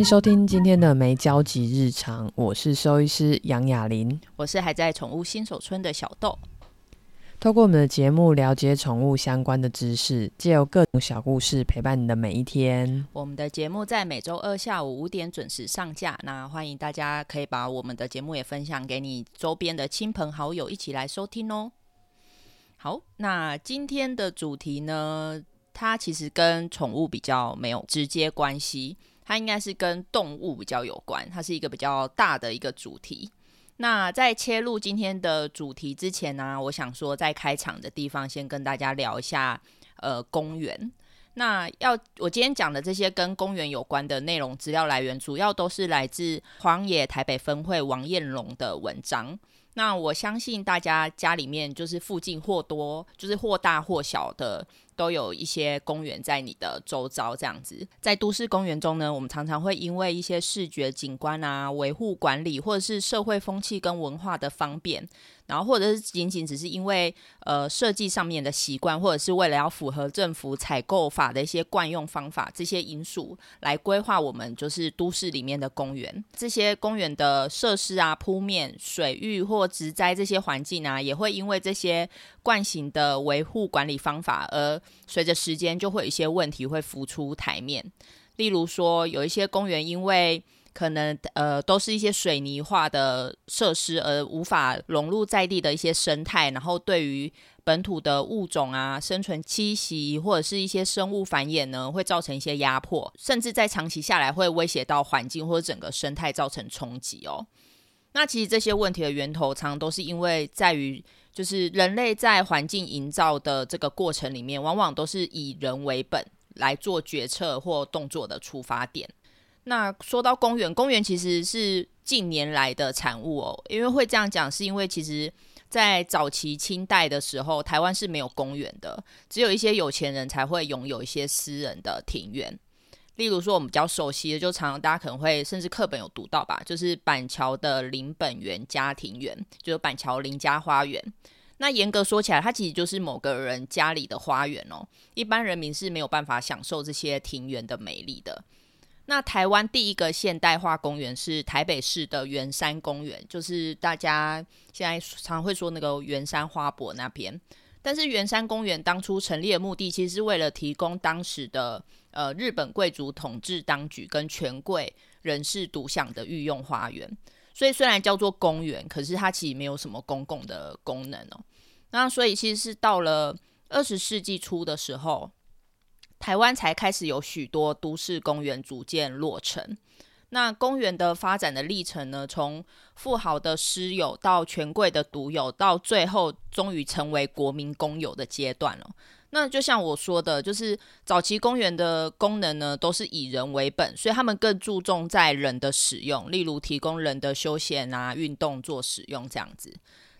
迎收听今天的没交集日常，我是兽医师杨雅玲，我是还在宠物新手村的小豆。透过我们的节目了解宠物相关的知识，借由各种小故事陪伴你的每一天。我们的节目在每周二下午五点准时上架，那欢迎大家可以把我们的节目也分享给你周边的亲朋好友一起来收听哦。好，那今天的主题呢，它其实跟宠物比较没有直接关系，它应该是跟动物比较有关，它是一个比较大的一个主题。那在切入今天的主题之前呢、我想说在开场的地方先跟大家聊一下，呃，公园。那要我今天讲的这些跟公园有关的内容资料来源，主要都是来自荒野台北分会王彦龙的文章。那我相信大家家里面就是附近或多，就是或大或小的。都有一些公园在你的周遭，这样子。在都市公园中呢，我们常常会因为一些视觉景观啊、维护管理，或者是社会风气跟文化的方便，然后或者是仅仅只是因为呃设计上面的习惯，或者是为了要符合政府采购法的一些惯用方法，这些因素来规划我们就是都市里面的公园。这些公园的设施啊、铺面、水域或植栽这些环境啊，也会因为这些惯行的维护管理方法而。随着时间，就会有一些问题会浮出台面。例如说，有一些公园因为可能呃都是一些水泥化的设施，而无法融入在地的一些生态，然后对于本土的物种啊生存栖息或者是一些生物繁衍呢，会造成一些压迫，甚至在长期下来会威胁到环境或者整个生态造成冲击哦。那其实这些问题的源头，常常都是因为在于。就是人类在环境营造的这个过程里面，往往都是以人为本来做决策或动作的出发点。那说到公园，公园其实是近年来的产物哦。因为会这样讲，是因为其实在早期清代的时候，台湾是没有公园的，只有一些有钱人才会拥有一些私人的庭园。例如说，我们比较熟悉的，就常常大家可能会甚至课本有读到吧，就是板桥的林本源家庭园，就是板桥林家花园。那严格说起来，它其实就是某个人家里的花园哦。一般人民是没有办法享受这些庭园的美丽的。那台湾第一个现代化公园是台北市的圆山公园，就是大家现在常常会说那个圆山花博那边。但是圆山公园当初成立的目的，其实是为了提供当时的。呃，日本贵族统治当局跟权贵人士独享的御用花园，所以虽然叫做公园，可是它其实没有什么公共的功能哦。那所以其实是到了二十世纪初的时候，台湾才开始有许多都市公园逐渐落成。那公园的发展的历程呢，从富豪的私有到权贵的独有，到最后终于成为国民公有的阶段了。那就像我说的，就是早期公园的功能呢，都是以人为本，所以他们更注重在人的使用，例如提供人的休闲啊、运动做使用这样子。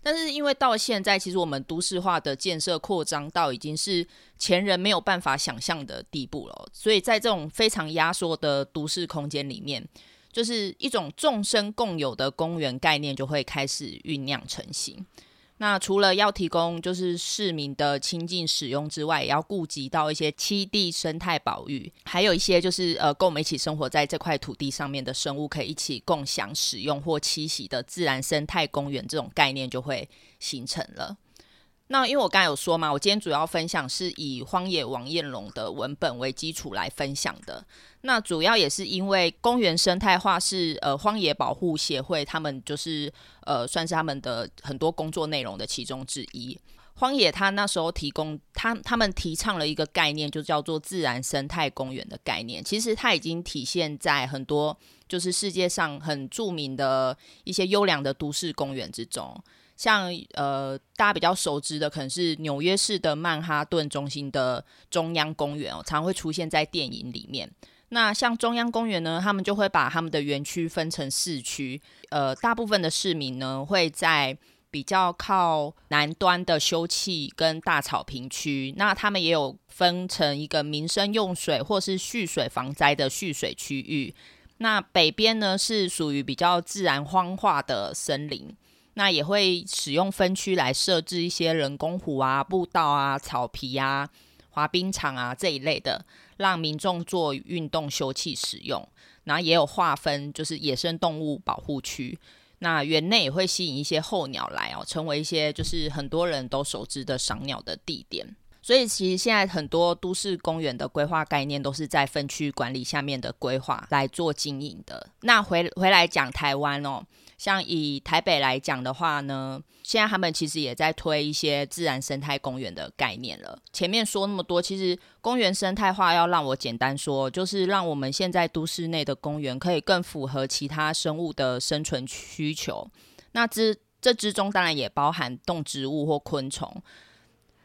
但是因为到现在，其实我们都市化的建设扩张到已经是前人没有办法想象的地步了，所以在这种非常压缩的都市空间里面，就是一种众生共有的公园概念就会开始酝酿成型。那除了要提供就是市民的亲近使用之外，也要顾及到一些栖地生态保育，还有一些就是呃跟我们一起生活在这块土地上面的生物可以一起共享使用或栖息的自然生态公园这种概念就会形成了。那因为我刚才有说嘛，我今天主要分享是以荒野王彦龙的文本为基础来分享的。那主要也是因为公园生态化是呃荒野保护协会他们就是呃算是他们的很多工作内容的其中之一。荒野他那时候提供他他们提倡了一个概念，就叫做自然生态公园的概念。其实它已经体现在很多就是世界上很著名的一些优良的都市公园之中。像呃，大家比较熟知的，可能是纽约市的曼哈顿中心的中央公园哦，常会出现在电影里面。那像中央公园呢，他们就会把他们的园区分成四区，呃，大部分的市民呢会在比较靠南端的休憩跟大草坪区，那他们也有分成一个民生用水或是蓄水防灾的蓄水区域。那北边呢是属于比较自然荒化的森林。那也会使用分区来设置一些人工湖啊、步道啊、草皮啊、滑冰场啊这一类的，让民众做运动休憩使用。然后也有划分就是野生动物保护区。那园内也会吸引一些候鸟来哦，成为一些就是很多人都熟知的赏鸟的地点。所以其实现在很多都市公园的规划概念都是在分区管理下面的规划来做经营的。那回回来讲台湾哦。像以台北来讲的话呢，现在他们其实也在推一些自然生态公园的概念了。前面说那么多，其实公园生态化要让我简单说，就是让我们现在都市内的公园可以更符合其他生物的生存需求。那之这之中当然也包含动植物或昆虫。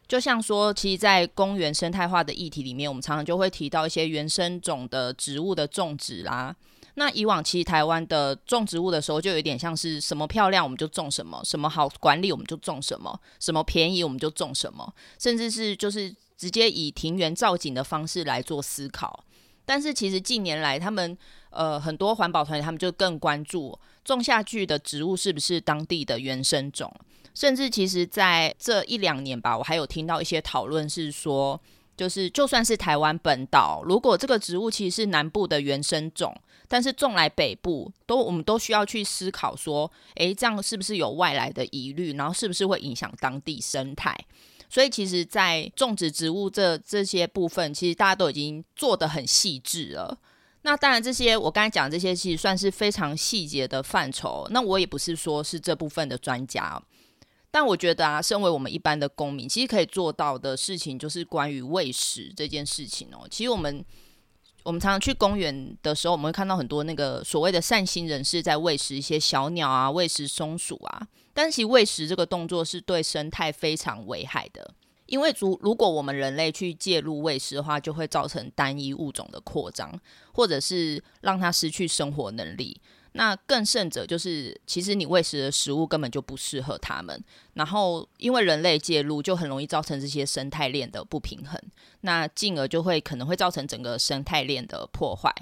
就像说，其实，在公园生态化的议题里面，我们常常就会提到一些原生种的植物的种植啦。那以往其实台湾的种植物的时候，就有点像是什么漂亮我们就种什么，什么好管理我们就种什么，什么便宜我们就种什么，甚至是就是直接以庭园造景的方式来做思考。但是其实近年来，他们呃很多环保团体他们就更关注种下去的植物是不是当地的原生种，甚至其实在这一两年吧，我还有听到一些讨论是说，就是就算是台湾本岛，如果这个植物其实是南部的原生种。但是种来北部都，我们都需要去思考说，诶，这样是不是有外来的疑虑？然后是不是会影响当地生态？所以其实，在种植植物这这些部分，其实大家都已经做得很细致了。那当然，这些我刚才讲这些，其实算是非常细节的范畴。那我也不是说是这部分的专家，但我觉得啊，身为我们一般的公民，其实可以做到的事情，就是关于喂食这件事情哦。其实我们。我们常常去公园的时候，我们会看到很多那个所谓的善心人士在喂食一些小鸟啊，喂食松鼠啊。但其实喂食这个动作是对生态非常危害的，因为如如果我们人类去介入喂食的话，就会造成单一物种的扩张，或者是让它失去生活能力。那更甚者就是，其实你喂食的食物根本就不适合它们，然后因为人类介入，就很容易造成这些生态链的不平衡，那进而就会可能会造成整个生态链的破坏。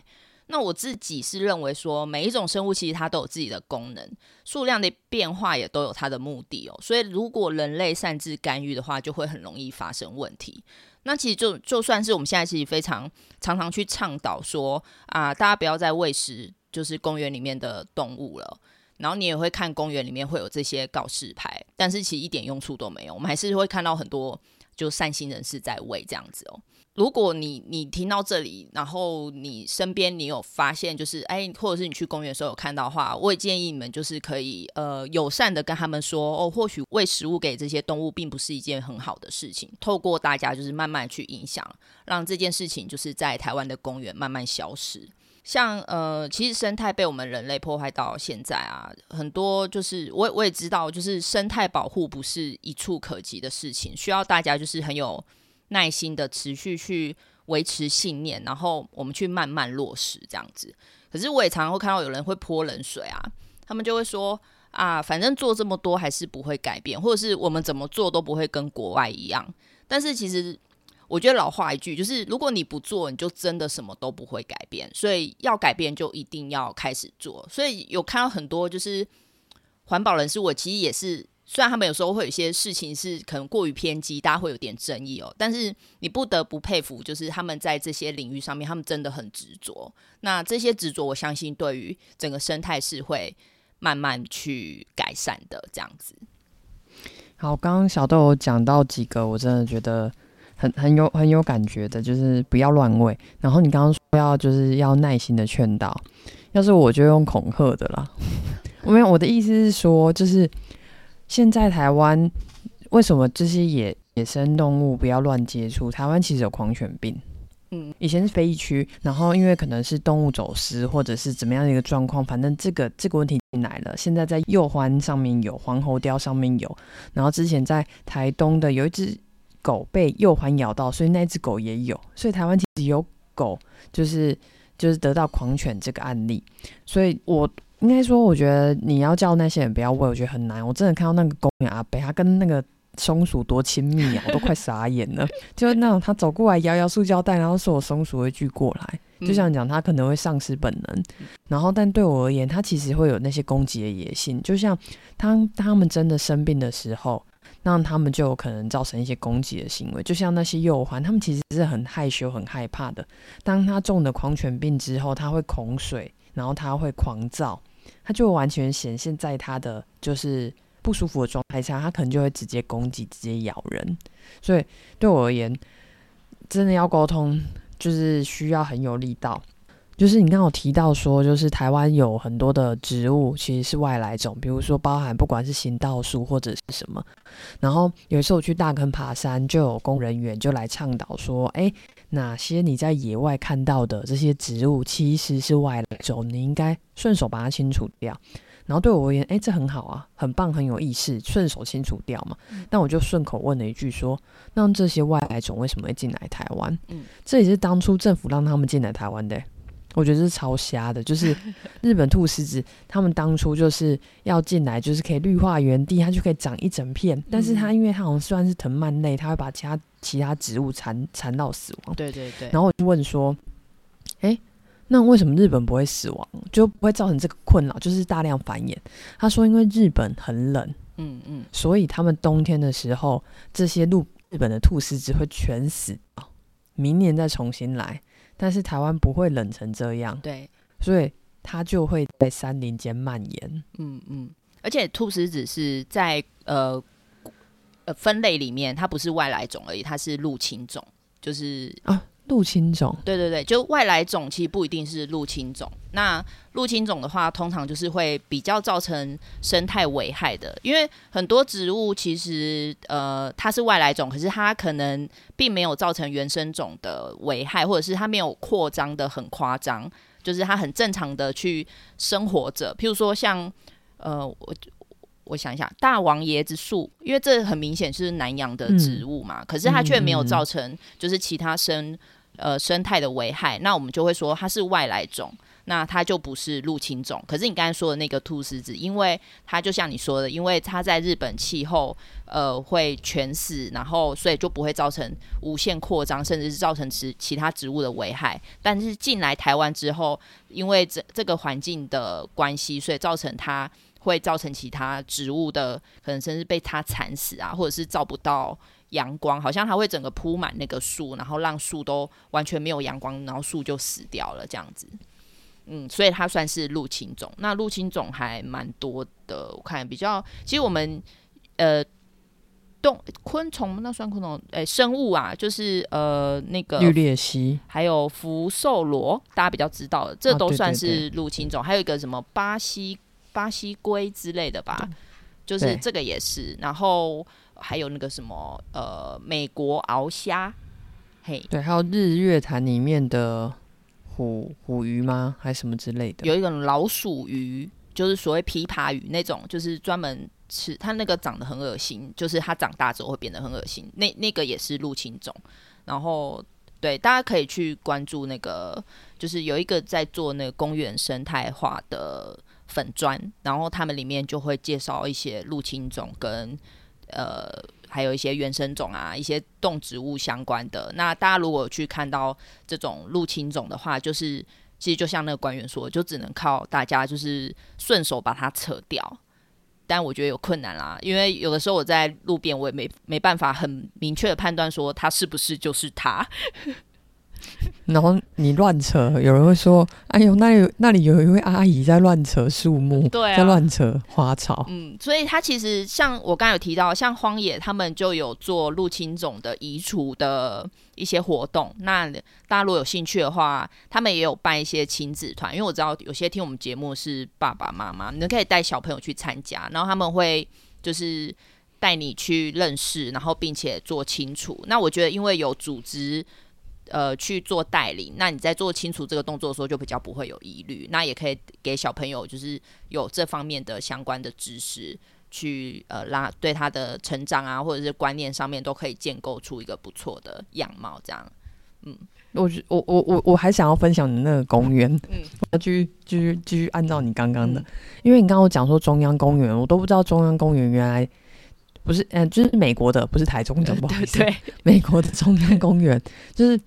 那我自己是认为说，每一种生物其实它都有自己的功能，数量的变化也都有它的目的哦。所以如果人类擅自干预的话，就会很容易发生问题。那其实就就算是我们现在其实非常常常去倡导说啊，大家不要再喂食。就是公园里面的动物了，然后你也会看公园里面会有这些告示牌，但是其实一点用处都没有。我们还是会看到很多就善心人士在喂这样子哦。如果你你听到这里，然后你身边你有发现就是哎，或者是你去公园的时候有看到话，我也建议你们就是可以呃友善的跟他们说哦，或许喂食物给这些动物并不是一件很好的事情。透过大家就是慢慢去影响，让这件事情就是在台湾的公园慢慢消失。像呃，其实生态被我们人类破坏到现在啊，很多就是我我也知道，就是生态保护不是一蹴可及的事情，需要大家就是很有耐心的持续去维持信念，然后我们去慢慢落实这样子。可是我也常常会看到有人会泼冷水啊，他们就会说啊，反正做这么多还是不会改变，或者是我们怎么做都不会跟国外一样。但是其实。我觉得老话一句，就是如果你不做，你就真的什么都不会改变。所以要改变，就一定要开始做。所以有看到很多就是环保人士，我其实也是，虽然他们有时候会有一些事情是可能过于偏激，大家会有点争议哦。但是你不得不佩服，就是他们在这些领域上面，他们真的很执着。那这些执着，我相信对于整个生态是会慢慢去改善的。这样子。好，刚刚小豆有讲到几个，我真的觉得。很很有很有感觉的，就是不要乱喂。然后你刚刚说要就是要耐心的劝导，要是我就用恐吓的啦。我 没有，我的意思是说，就是现在台湾为什么这些野野生动物不要乱接触？台湾其实有狂犬病，嗯，以前是非疫区，然后因为可能是动物走失或者是怎么样的一个状况，反正这个这个问题进来了。现在在右欢上面有，黄喉貂上面有，然后之前在台东的有一只。狗被右环咬到，所以那只狗也有，所以台湾其实有狗，就是就是得到狂犬这个案例。所以我应该说，我觉得你要叫那些人不要喂，我觉得很难。我真的看到那个公园阿北，他跟那个松鼠多亲密啊，我都快傻眼了。就是那种他走过来摇摇塑胶袋，然后说我松鼠会聚过来，就像讲他可能会丧失本能。然后，但对我而言，他其实会有那些攻击的野性。就像当他们真的生病的时候。那他们就有可能造成一些攻击的行为。就像那些幼环，他们其实是很害羞、很害怕的。当他中了狂犬病之后，他会恐水，然后他会狂躁，他就完全显现在他的就是不舒服的状态下，他可能就会直接攻击、直接咬人。所以对我而言，真的要沟通，就是需要很有力道。就是你刚刚有提到说，就是台湾有很多的植物其实是外来种，比如说包含不管是行道树或者是什么。然后有一次我去大坑爬山，就有工作人员就来倡导说，哎，哪些你在野外看到的这些植物其实是外来种，你应该顺手把它清除掉。然后对我而言，哎，这很好啊，很棒，很有意识，顺手清除掉嘛。但我就顺口问了一句说，那这些外来种为什么会进来台湾？嗯，这也是当初政府让他们进来台湾的。我觉得这是超瞎的，就是 日本兔丝子，他们当初就是要进来，就是可以绿化原地，它就可以长一整片。但是它因为它好像算是藤蔓类，它会把其他其他植物缠缠到死亡。对对对。然后我就问说，哎，那为什么日本不会死亡，就不会造成这个困扰，就是大量繁衍？他说，因为日本很冷，嗯嗯，所以他们冬天的时候，这些陆日本的兔丝子会全死，明年再重新来。但是台湾不会冷成这样，对，所以它就会在山林间蔓延。嗯嗯，而且兔食子是在呃呃分类里面，它不是外来种而已，它是入侵种，就是啊。入侵种，对对对，就外来种其实不一定是入侵种。那入侵种的话，通常就是会比较造成生态危害的，因为很多植物其实呃它是外来种，可是它可能并没有造成原生种的危害，或者是它没有扩张的很夸张，就是它很正常的去生活着。譬如说像呃我。我想一下，大王椰子树，因为这很明显是南洋的植物嘛，嗯、可是它却没有造成就是其他生、嗯、呃生态的危害，那我们就会说它是外来种，那它就不是入侵种。可是你刚才说的那个兔狮子，因为它就像你说的，因为它在日本气候呃会全死，然后所以就不会造成无限扩张，甚至是造成其其他植物的危害。但是进来台湾之后，因为这这个环境的关系，所以造成它。会造成其他植物的可能甚至被它惨死啊，或者是照不到阳光，好像它会整个铺满那个树，然后让树都完全没有阳光，然后树就死掉了这样子。嗯，所以它算是入侵种。那入侵种还蛮多的，我看比较，其实我们呃动昆虫那算昆虫，诶，生物啊，就是呃那个绿鬣蜥，还有福寿螺，大家比较知道的，这都算是入侵种。啊、对对对，还有一个什么巴西。巴西龟之类的吧，就是这个也是，然后还有那个什么呃，美国鳌虾，嘿，对，还有日月潭里面的虎虎鱼吗？还是什么之类的？有一种老鼠鱼，就是所谓琵琶鱼那种，就是专门吃它那个长得很恶心，就是它长大之后会变得很恶心，那那个也是入侵种。然后对，大家可以去关注那个，就是有一个在做那个公园生态化的。粉砖，然后他们里面就会介绍一些入侵种跟呃，还有一些原生种啊，一些动植物相关的。那大家如果去看到这种入侵种的话，就是其实就像那个官员说，就只能靠大家就是顺手把它扯掉。但我觉得有困难啦，因为有的时候我在路边，我也没没办法很明确的判断说它是不是就是它。然后你乱扯，有人会说：“哎呦，那有那里有一位阿姨在乱扯树木，对啊，在乱扯花草。”嗯，所以它其实像我刚才有提到，像荒野他们就有做入侵种的移除的一些活动。那大家如果有兴趣的话，他们也有办一些亲子团，因为我知道有些听我们节目是爸爸妈妈，你们可以带小朋友去参加，然后他们会就是带你去认识，然后并且做清楚。那我觉得，因为有组织。呃，去做带领，那你在做清除这个动作的时候，就比较不会有疑虑。那也可以给小朋友，就是有这方面的相关的知识，去呃拉对他的成长啊，或者是观念上面，都可以建构出一个不错的样貌。这样，嗯，我我我我我还想要分享你那个公园，嗯，我 要继续继续继续按照你刚刚的，嗯、因为你刚刚讲说中央公园，我都不知道中央公园原来。不是，嗯、呃，就是美国的，不是台中的，不好意思。对，美国的中央公园，就是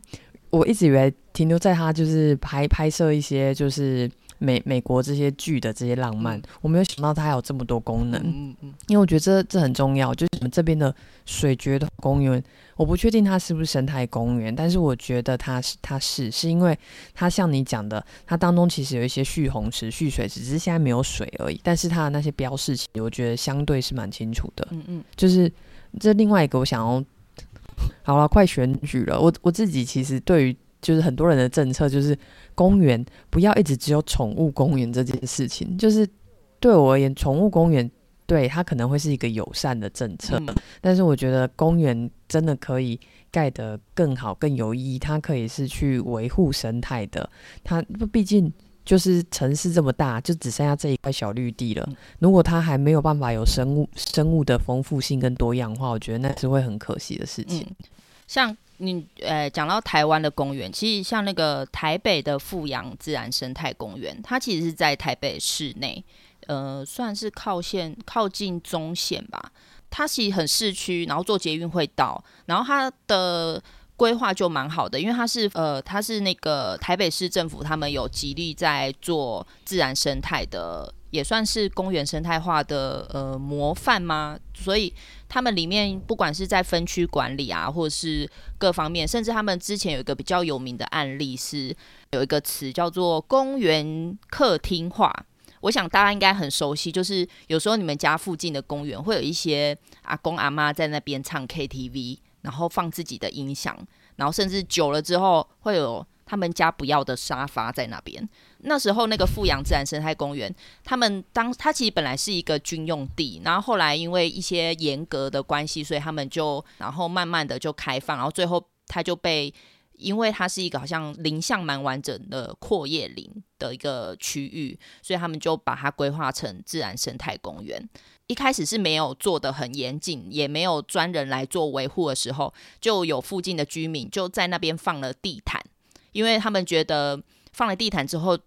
我一直以为停留在它就是拍拍摄一些就是美美国这些剧的这些浪漫，嗯、我没有想到它还有这么多功能。嗯嗯，因为我觉得这这很重要，就是我们这边的水櫸头公园，我不确定它是不是生态公园，但是我觉得它是它是是因为它像你讲的，它当中其实有一些蓄洪池、蓄水池，只是现在没有水而已。但是它的那些标示，其实我觉得相对是蛮清楚的。嗯嗯，就是这另外一个我想要，好了，快选举了，我我自己其实对于。就是很多人的政策，就是公园不要一直只有宠物公园这件事情。就是对我而言，宠物公园对它可能会是一个友善的政策，嗯、但是我觉得公园真的可以盖得更好、更有意义。它可以是去维护生态的。它毕竟就是城市这么大，就只剩下这一块小绿地了。如果它还没有办法有生物生物的丰富性跟多样化，我觉得那是会很可惜的事情。嗯、像。你呃，讲到台湾的公园，其实像那个台北的富阳自然生态公园，它其实是在台北市内，呃，算是靠线靠近中线吧。它其实很市区，然后坐捷运会到，然后它的规划就蛮好的，因为它是呃，它是那个台北市政府他们有极力在做自然生态的。也算是公园生态化的呃模范吗？所以他们里面不管是在分区管理啊，或是各方面，甚至他们之前有一个比较有名的案例是有一个词叫做“公园客厅化”。我想大家应该很熟悉，就是有时候你们家附近的公园会有一些阿公阿妈在那边唱 KTV，然后放自己的音响，然后甚至久了之后会有。他们家不要的沙发在那边。那时候那个富阳自然生态公园，他们当它其实本来是一个军用地，然后后来因为一些严格的关系，所以他们就然后慢慢的就开放，然后最后它就被，因为它是一个好像林相蛮完整的阔叶林的一个区域，所以他们就把它规划成自然生态公园。一开始是没有做的很严谨，也没有专人来做维护的时候，就有附近的居民就在那边放了地毯。因为他们觉得放了地毯之后，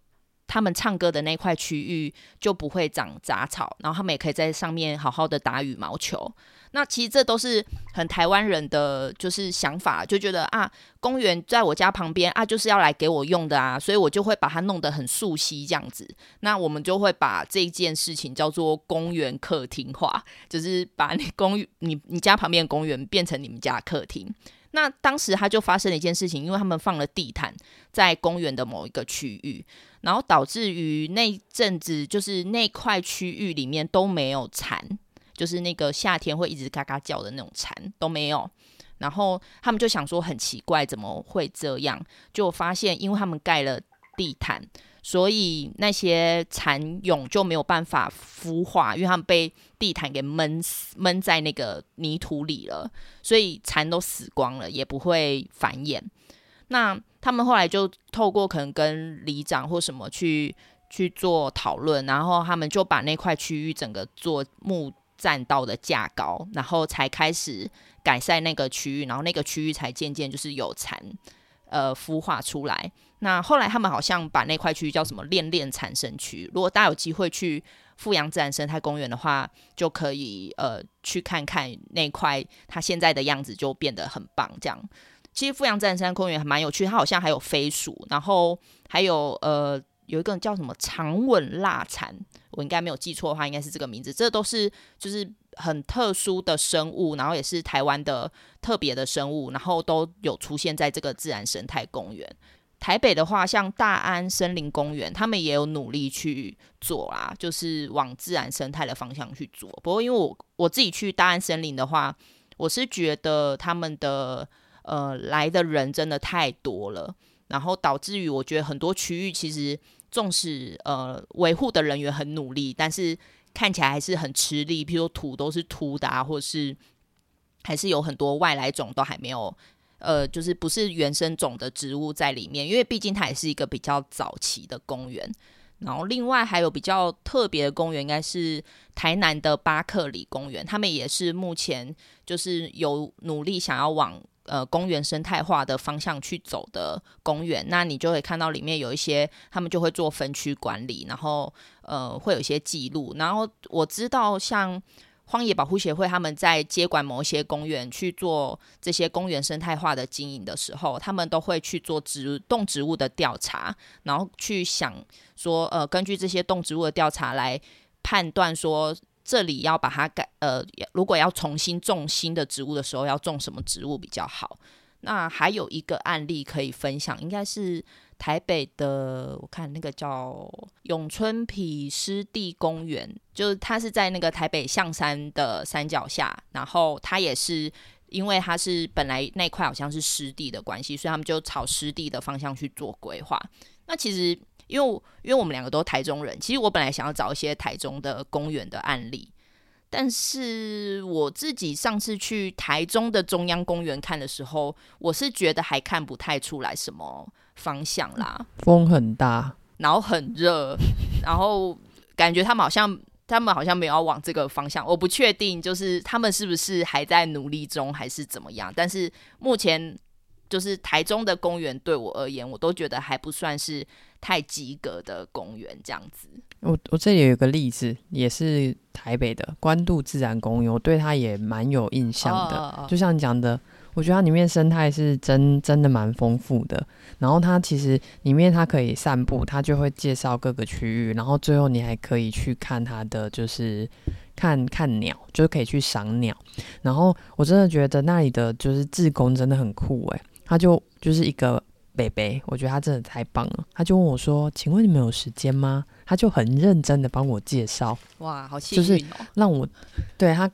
他们唱歌的那块区域就不会长杂草，然后他们也可以在上面好好的打羽毛球。那其实这都是很台湾人的就是想法，就觉得啊，公园在我家旁边啊，就是要来给我用的啊，所以我就会把它弄得很素悉这样子。那我们就会把这件事情叫做公园客厅化，就是把你公你你家旁边的公园变成你们家客厅。那当时他就发生了一件事情，因为他们放了地毯在公园的某一个区域，然后导致于那阵子就是那块区域里面都没有蝉，就是那个夏天会一直嘎嘎叫的那种蝉都没有。然后他们就想说很奇怪，怎么会这样？就发现因为他们盖了地毯。所以那些蚕蛹就没有办法孵化，因为他们被地毯给闷死，闷在那个泥土里了，所以蚕都死光了，也不会繁衍。那他们后来就透过可能跟里长或什么去去做讨论，然后他们就把那块区域整个做木栈道的架高，然后才开始改善那个区域，然后那个区域才渐渐就是有蚕呃孵化出来。那后来他们好像把那块区域叫什么“恋恋产生区”。如果大家有机会去富阳自然生态公园的话，就可以呃去看看那块它现在的样子，就变得很棒。这样，其实富阳自然生态公园还蛮有趣，它好像还有飞鼠，然后还有呃有一个叫什么长吻蜡蝉，我应该没有记错的话，应该是这个名字。这都是就是很特殊的生物，然后也是台湾的特别的生物，然后都有出现在这个自然生态公园。台北的话，像大安森林公园，他们也有努力去做啊，就是往自然生态的方向去做。不过，因为我我自己去大安森林的话，我是觉得他们的呃来的人真的太多了，然后导致于我觉得很多区域其实纵使呃维护的人员很努力，但是看起来还是很吃力，譬如说土都是秃的啊，或是还是有很多外来种都还没有。呃，就是不是原生种的植物在里面，因为毕竟它也是一个比较早期的公园。然后另外还有比较特别的公园，应该是台南的巴克里公园，他们也是目前就是有努力想要往呃公园生态化的方向去走的公园。那你就会看到里面有一些，他们就会做分区管理，然后呃会有一些记录。然后我知道像。荒野保护协会他们在接管某一些公园去做这些公园生态化的经营的时候，他们都会去做植动植物的调查，然后去想说，呃，根据这些动植物的调查来判断说，这里要把它改，呃，如果要重新种新的植物的时候，要种什么植物比较好。那还有一个案例可以分享，应该是。台北的，我看那个叫永春埤湿地公园，就是它是在那个台北象山的山脚下，然后它也是因为它是本来那块好像是湿地的关系，所以他们就朝湿地的方向去做规划。那其实因为因为我们两个都台中人，其实我本来想要找一些台中的公园的案例。但是我自己上次去台中的中央公园看的时候，我是觉得还看不太出来什么方向啦。风很大，然后很热，然后感觉他们好像他们好像没有要往这个方向。我不确定，就是他们是不是还在努力中，还是怎么样？但是目前就是台中的公园对我而言，我都觉得还不算是太及格的公园这样子。我我这里有一个例子，也是台北的关渡自然公园，我对它也蛮有印象的。Oh, oh, oh. 就像你讲的，我觉得它里面生态是真真的蛮丰富的。然后它其实里面它可以散步，它就会介绍各个区域，然后最后你还可以去看它的，就是看看鸟，就是可以去赏鸟。然后我真的觉得那里的就是志工真的很酷诶，他就就是一个。北北，我觉得他真的太棒了。他就问我说：“请问你们有时间吗？”他就很认真的帮我介绍。哇，好幸运哦！就是让我对他。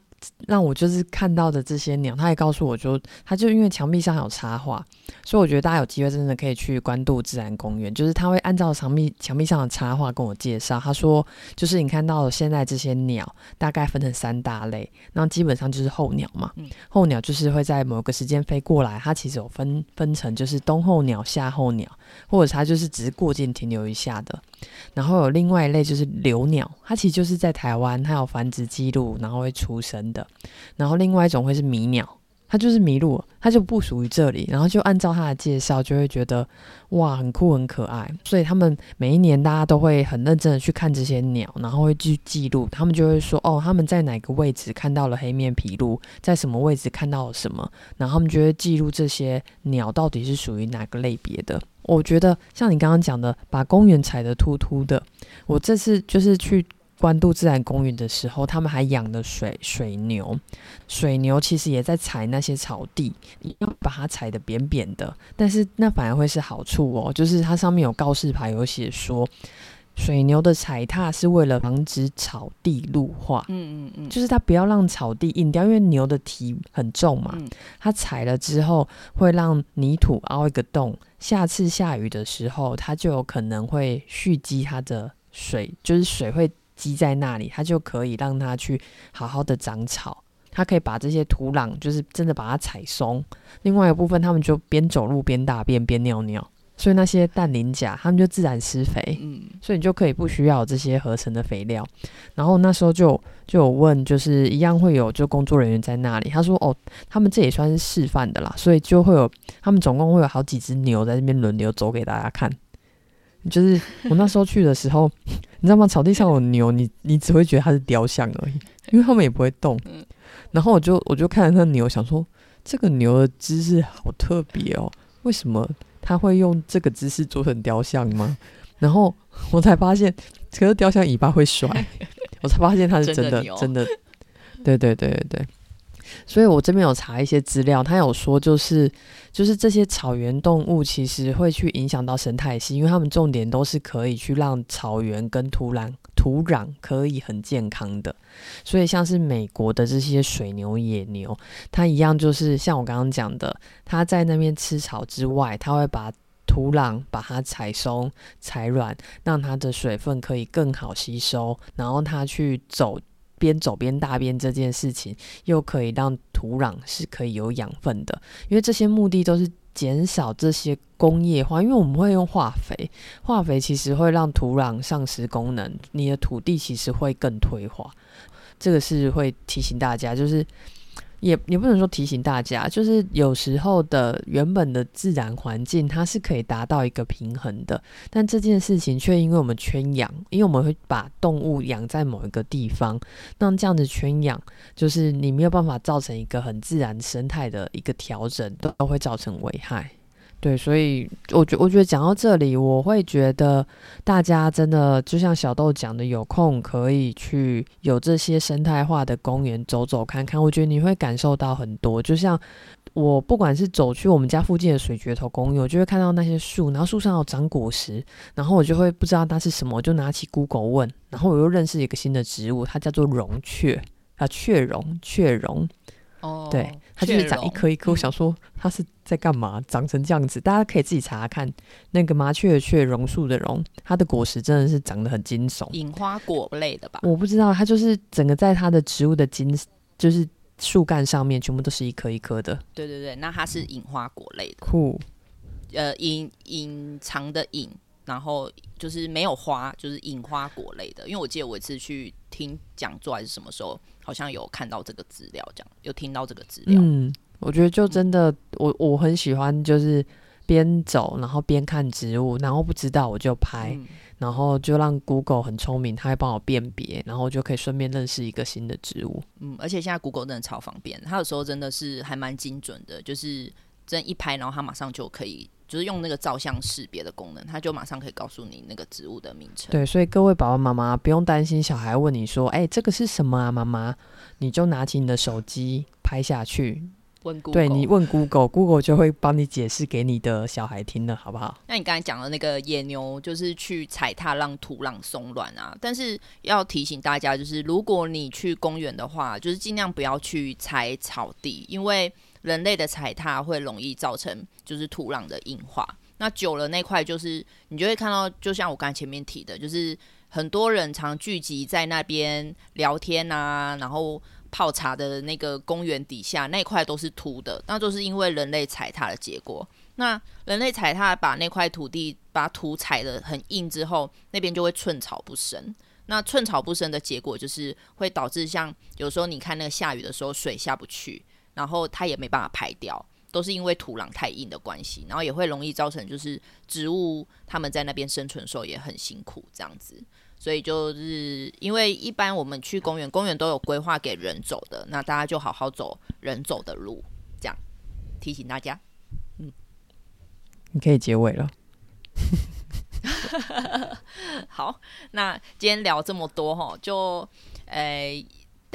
让我就是看到的这些鸟，他也告诉我就，他就因为墙壁上有插画，所以我觉得大家有机会真的可以去关渡自然公园，就是他会按照墙壁墙壁上的插画跟我介绍。他说，就是你看到现在这些鸟大概分成三大类，那基本上就是候鸟嘛，嗯、候鸟就是会在某个时间飞过来，它其实有分分成就是冬候鸟、夏候鸟，或者它就是只是过境停留一下的。然后有另外一类就是留鸟，它其实就是在台湾，它有繁殖记录，然后会出生的。然后另外一种会是迷鸟，它就是迷路，它就不属于这里。然后就按照它的介绍，就会觉得哇，很酷很可爱。所以他们每一年大家都会很认真的去看这些鸟，然后会去记录。他们就会说哦，他们在哪个位置看到了黑面琵鹭，在什么位置看到了什么，然后他们就会记录这些鸟到底是属于哪个类别的。我觉得像你刚刚讲的，把公园踩得秃秃的。我这次就是去关渡自然公园的时候，他们还养了水水牛。水牛其实也在踩那些草地，你要把它踩得扁扁的，但是那反而会是好处哦。就是它上面有告示牌，有写说。水牛的踩踏是为了防止草地路化，嗯嗯嗯，就是它不要让草地硬掉，因为牛的蹄很重嘛，它踩了之后会让泥土凹一个洞，下次下雨的时候，它就有可能会蓄积它的水，就是水会积在那里，它就可以让它去好好的长草，它可以把这些土壤就是真的把它踩松，另外一部分他们就边走路边大便边尿尿。所以那些氮磷钾，他们就自然施肥，嗯，所以你就可以不需要这些合成的肥料。然后那时候就就有问，就是一样会有就工作人员在那里，他说哦，他们这也算是示范的啦，所以就会有他们总共会有好几只牛在那边轮流走给大家看。就是我那时候去的时候，你知道吗？草地上有牛，你你只会觉得它是雕像而已，因为它们也不会动。然后我就我就看着那牛，想说这个牛的姿势好特别哦，为什么？它会用这个姿势做成雕像吗？然后我才发现，可是雕像尾巴会甩，我才发现它是真的，真的，对对对对对。所以我这边有查一些资料，他有说就是就是这些草原动物其实会去影响到生态系，因为他们重点都是可以去让草原跟土壤。土壤可以很健康的，所以像是美国的这些水牛、野牛，它一样就是像我刚刚讲的，它在那边吃草之外，它会把土壤把它踩松、踩软，让它的水分可以更好吸收，然后它去走边走边大便这件事情，又可以让土壤是可以有养分的，因为这些目的都是。减少这些工业化，因为我们会用化肥，化肥其实会让土壤丧失功能，你的土地其实会更退化。这个是会提醒大家，就是也也不能说提醒大家，就是有时候的原本的自然环境，它是可以达到一个平衡的，但这件事情却因为我们圈养，因为我们会把动物养在某一个地方，那这样子圈养，就是你没有办法造成一个很自然生态的一个调整，都会造成危害。对，所以我觉我觉得讲到这里，我会觉得大家真的就像小豆讲的，有空可以去有这些生态化的公园走走看看。我觉得你会感受到很多。就像我不管是走去我们家附近的水榭头公园，我就会看到那些树，然后树上有长果实，然后我就会不知道它是什么，我就拿起 Google 问，然后我又认识一个新的植物，它叫做绒雀啊，雀榕，雀榕。哦，对，它就是长一颗一颗。我想说，它是在干嘛？长成这样子，大家可以自己查查看。那个麻雀的雀，榕树的榕，它的果实真的是长得很惊悚。隐花果类的吧？我不知道，它就是整个在它的植物的茎，就是树干上面，全部都是一颗一颗的。对对对，那它是隐花果类的。酷，呃，隐隐藏的隐。然后就是没有花，就是隐花果类的。因为我记得我一次去听讲座还是什么时候，好像有看到这个资料，这样有听到这个资料。嗯，我觉得就真的，嗯、我我很喜欢，就是边走然后边看植物，然后不知道我就拍，嗯、然后就让 Google 很聪明，它会帮我辨别，然后就可以顺便认识一个新的植物。嗯，而且现在 Google 真的超方便，它有时候真的是还蛮精准的，就是真一拍，然后它马上就可以。就是用那个照相识别的功能，它就马上可以告诉你那个植物的名称。对，所以各位爸爸妈妈不用担心小孩问你说：“哎、欸，这个是什么啊，妈妈？”你就拿起你的手机拍下去，问 Google，对，你问 Google，Google 就会帮你解释给你的小孩听了，好不好？那你刚才讲的那个野牛，就是去踩踏让土壤松软啊。但是要提醒大家，就是如果你去公园的话，就是尽量不要去踩草地，因为。人类的踩踏会容易造成就是土壤的硬化，那久了那块就是你就会看到，就像我刚才前面提的，就是很多人常聚集在那边聊天啊，然后泡茶的那个公园底下那块都是土的，那都是因为人类踩踏的结果。那人类踩踏把那块土地把土踩得很硬之后，那边就会寸草不生。那寸草不生的结果就是会导致像有时候你看那个下雨的时候水下不去。然后它也没办法排掉，都是因为土壤太硬的关系，然后也会容易造成就是植物它们在那边生存的时候也很辛苦这样子，所以就是因为一般我们去公园，公园都有规划给人走的，那大家就好好走人走的路，这样提醒大家。嗯，你可以结尾了。好，那今天聊这么多哈，就诶。欸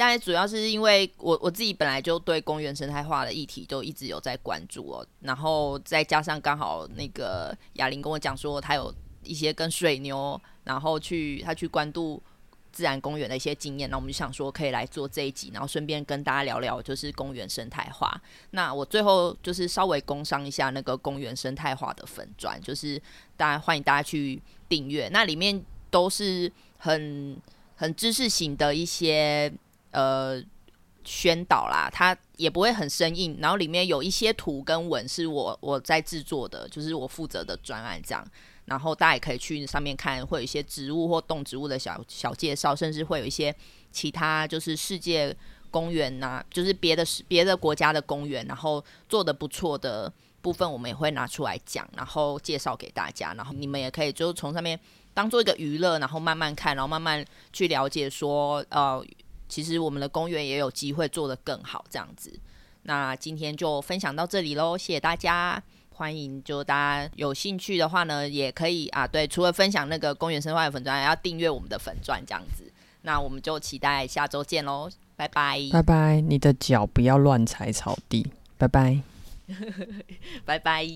但主要是因为我我自己本来就对公园生态化的议题就一直有在关注哦，然后再加上刚好那个雅玲跟我讲说，他有一些跟水牛，然后去他去关渡自然公园的一些经验，那我们就想说可以来做这一集，然后顺便跟大家聊聊就是公园生态化。那我最后就是稍微工商一下那个公园生态化的粉砖，就是大家欢迎大家去订阅，那里面都是很很知识型的一些。呃，宣导啦，它也不会很生硬，然后里面有一些图跟文是我我在制作的，就是我负责的专案这样，然后大家也可以去上面看，会有一些植物或动植物的小小介绍，甚至会有一些其他就是世界公园呐、就是别的别的国家的公园，然后做得不错的部分，我们也会拿出来讲，然后介绍给大家，然后你们也可以就从上面当做一个娱乐，然后慢慢看，然后慢慢去了解说呃。其实我们的公园也有机会做得更好，这样子。那今天就分享到这里喽，谢谢大家。欢迎，就大家有兴趣的话呢，也可以啊，对，除了分享那个公园生态的粉钻，还要订阅我们的粉钻，这样子。那我们就期待下周见喽，拜拜，拜拜。你的脚不要乱踩草地，拜拜，拜拜。